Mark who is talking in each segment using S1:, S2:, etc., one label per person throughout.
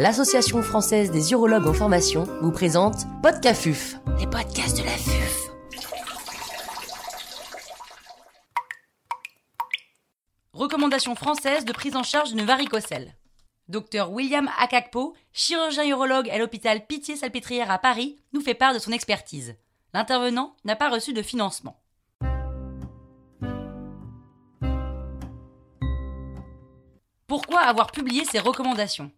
S1: l'Association française des urologues en formation vous présente Podcafuf, les podcasts de la FUF.
S2: Recommandation française de prise en charge d'une varicocèle. Docteur William Akakpo, chirurgien urologue à l'hôpital Pitié-Salpêtrière à Paris, nous fait part de son expertise. L'intervenant n'a pas reçu de financement. Pourquoi avoir publié ces recommandations?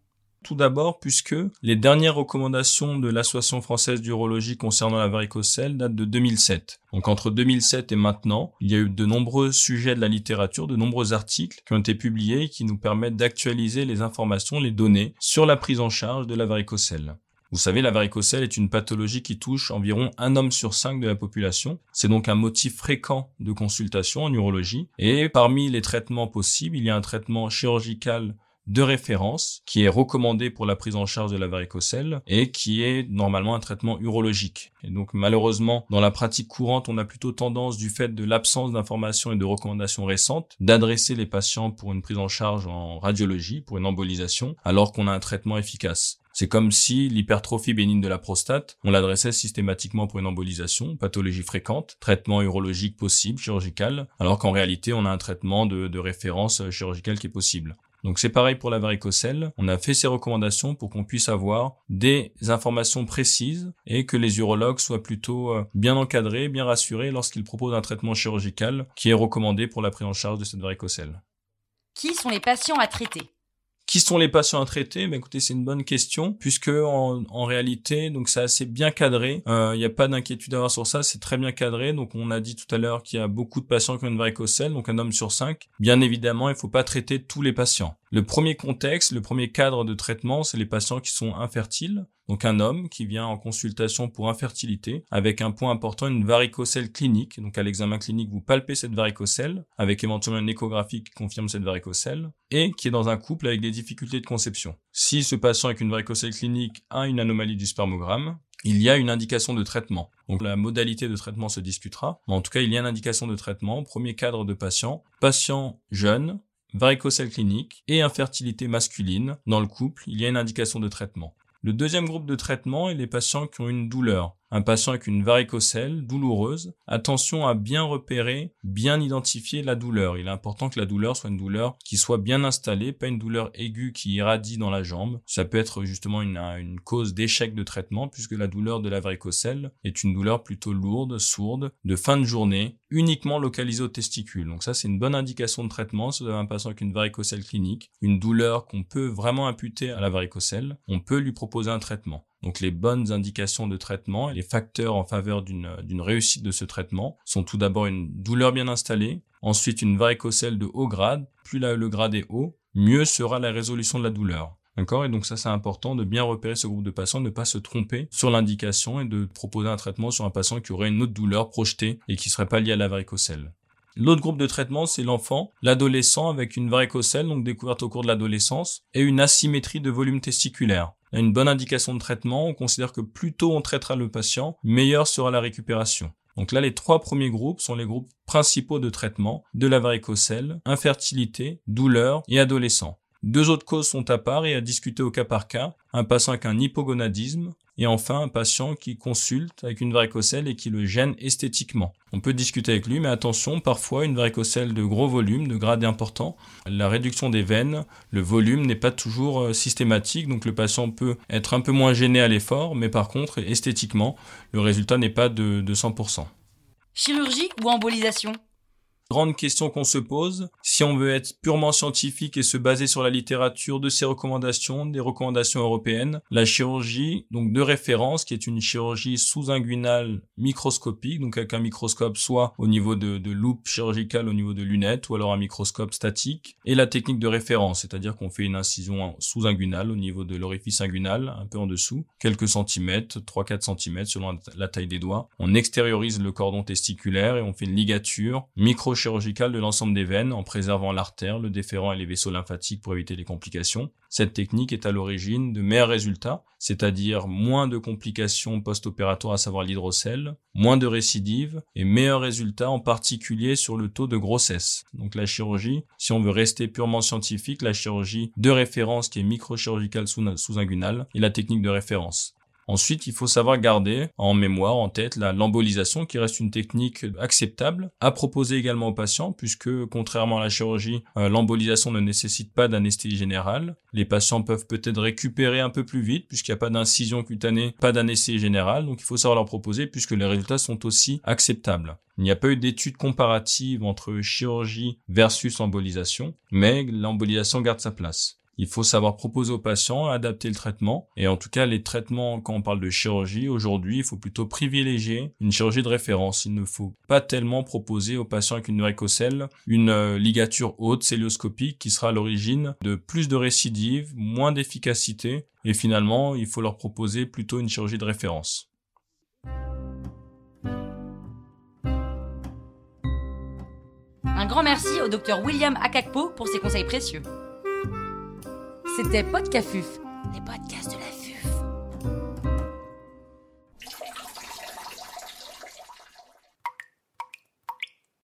S3: Tout d'abord, puisque les dernières recommandations de l'Association française d'urologie concernant la varicocèle datent de 2007. Donc entre 2007 et maintenant, il y a eu de nombreux sujets de la littérature, de nombreux articles qui ont été publiés qui nous permettent d'actualiser les informations, les données sur la prise en charge de la varicocèle. Vous savez, la varicocèle est une pathologie qui touche environ un homme sur cinq de la population. C'est donc un motif fréquent de consultation en urologie. Et parmi les traitements possibles, il y a un traitement chirurgical de référence qui est recommandé pour la prise en charge de la varicocèle et qui est normalement un traitement urologique. Et donc malheureusement, dans la pratique courante, on a plutôt tendance du fait de l'absence d'informations et de recommandations récentes d'adresser les patients pour une prise en charge en radiologie, pour une embolisation, alors qu'on a un traitement efficace. C'est comme si l'hypertrophie bénigne de la prostate, on l'adressait systématiquement pour une embolisation, pathologie fréquente, traitement urologique possible, chirurgical, alors qu'en réalité, on a un traitement de, de référence chirurgicale qui est possible. Donc c'est pareil pour la varicocèle. On a fait ces recommandations pour qu'on puisse avoir des informations précises et que les urologues soient plutôt euh, bien encadrés, bien rassurés lorsqu'ils proposent un traitement chirurgical qui est recommandé pour la prise en charge de cette varicocèle.
S2: Qui sont les patients à traiter?
S3: Qui sont les patients à traiter ben écoutez, c'est une bonne question puisque en, en réalité, donc c'est assez bien cadré. Il euh, n'y a pas d'inquiétude à avoir sur ça, c'est très bien cadré. Donc on a dit tout à l'heure qu'il y a beaucoup de patients qui ont une varicocèle, donc un homme sur cinq. Bien évidemment, il ne faut pas traiter tous les patients. Le premier contexte, le premier cadre de traitement, c'est les patients qui sont infertiles. Donc un homme qui vient en consultation pour infertilité avec un point important, une varicocèle clinique. Donc à l'examen clinique, vous palpez cette varicocèle avec éventuellement une échographie qui confirme cette varicocèle et qui est dans un couple avec des difficultés de conception. Si ce patient avec une varicocèle clinique a une anomalie du spermogramme, il y a une indication de traitement. Donc la modalité de traitement se discutera, mais en tout cas il y a une indication de traitement. Premier cadre de patient, patient jeune, varicocèle clinique et infertilité masculine. Dans le couple, il y a une indication de traitement. Le deuxième groupe de traitement est les patients qui ont une douleur. Un patient avec une varicocèle douloureuse, attention à bien repérer, bien identifier la douleur. Il est important que la douleur soit une douleur qui soit bien installée, pas une douleur aiguë qui irradie dans la jambe. Ça peut être justement une, cause d'échec de traitement puisque la douleur de la varicocèle est une douleur plutôt lourde, sourde, de fin de journée, uniquement localisée au testicule. Donc ça, c'est une bonne indication de traitement. Si vous avez un patient avec une varicocèle clinique, une douleur qu'on peut vraiment imputer à la varicocèle, on peut lui proposer un traitement. Donc les bonnes indications de traitement et les facteurs en faveur d'une réussite de ce traitement sont tout d'abord une douleur bien installée, ensuite une varicocèle de haut grade. Plus le grade est haut, mieux sera la résolution de la douleur. D'accord? Et donc ça c'est important de bien repérer ce groupe de patients, de ne pas se tromper sur l'indication et de proposer un traitement sur un patient qui aurait une autre douleur projetée et qui serait pas liée à la varicocèle. L'autre groupe de traitement, c'est l'enfant, l'adolescent avec une varicocèle, donc découverte au cours de l'adolescence, et une asymétrie de volume testiculaire une bonne indication de traitement. On considère que plus tôt on traitera le patient, meilleure sera la récupération. Donc là, les trois premiers groupes sont les groupes principaux de traitement de la varicocèle, infertilité, douleur et adolescent. Deux autres causes sont à part et à discuter au cas par cas. Un patient avec un hypogonadisme et enfin un patient qui consulte avec une varicocèle et qui le gêne esthétiquement. On peut discuter avec lui, mais attention, parfois une varicocèle de gros volume, de grade important, la réduction des veines, le volume n'est pas toujours euh, systématique, donc le patient peut être un peu moins gêné à l'effort, mais par contre, esthétiquement, le résultat n'est pas de, de 100%.
S2: Chirurgie ou embolisation?
S3: Grande question qu'on se pose. Si on veut être purement scientifique et se baser sur la littérature de ces recommandations, des recommandations européennes, la chirurgie, donc de référence, qui est une chirurgie sous-inguinale microscopique, donc avec un microscope soit au niveau de, de loupe chirurgicale, au niveau de lunettes, ou alors un microscope statique, et la technique de référence, c'est-à-dire qu'on fait une incision sous-inguinale au niveau de l'orifice inguinal, un peu en dessous, quelques centimètres, 3-4 cm selon la taille des doigts. On extériorise le cordon testiculaire et on fait une ligature micro chirurgicale de l'ensemble des veines en préservant l'artère, le déférent et les vaisseaux lymphatiques pour éviter les complications. Cette technique est à l'origine de meilleurs résultats, c'est-à-dire moins de complications post-opératoires, à savoir l'hydrocèle, moins de récidives et meilleurs résultats en particulier sur le taux de grossesse. Donc la chirurgie, si on veut rester purement scientifique, la chirurgie de référence qui est microchirurgicale sous-inguinale est la technique de référence. Ensuite, il faut savoir garder en mémoire, en tête, l'embolisation qui reste une technique acceptable à proposer également aux patients puisque contrairement à la chirurgie, euh, l'embolisation ne nécessite pas d'anesthésie générale. Les patients peuvent peut-être récupérer un peu plus vite puisqu'il n'y a pas d'incision cutanée, pas d'anesthésie générale. Donc il faut savoir leur proposer puisque les résultats sont aussi acceptables. Il n'y a pas eu d'études comparatives entre chirurgie versus embolisation, mais l'embolisation garde sa place. Il faut savoir proposer aux patients, adapter le traitement. Et en tout cas, les traitements, quand on parle de chirurgie, aujourd'hui, il faut plutôt privilégier une chirurgie de référence. Il ne faut pas tellement proposer aux patients avec une varicocèle une euh, ligature haute célioscopique qui sera à l'origine de plus de récidives, moins d'efficacité. Et finalement, il faut leur proposer plutôt une chirurgie de référence.
S2: Un grand merci au docteur William Akakpo pour ses conseils précieux.
S1: C'était Podcafuf, les podcasts de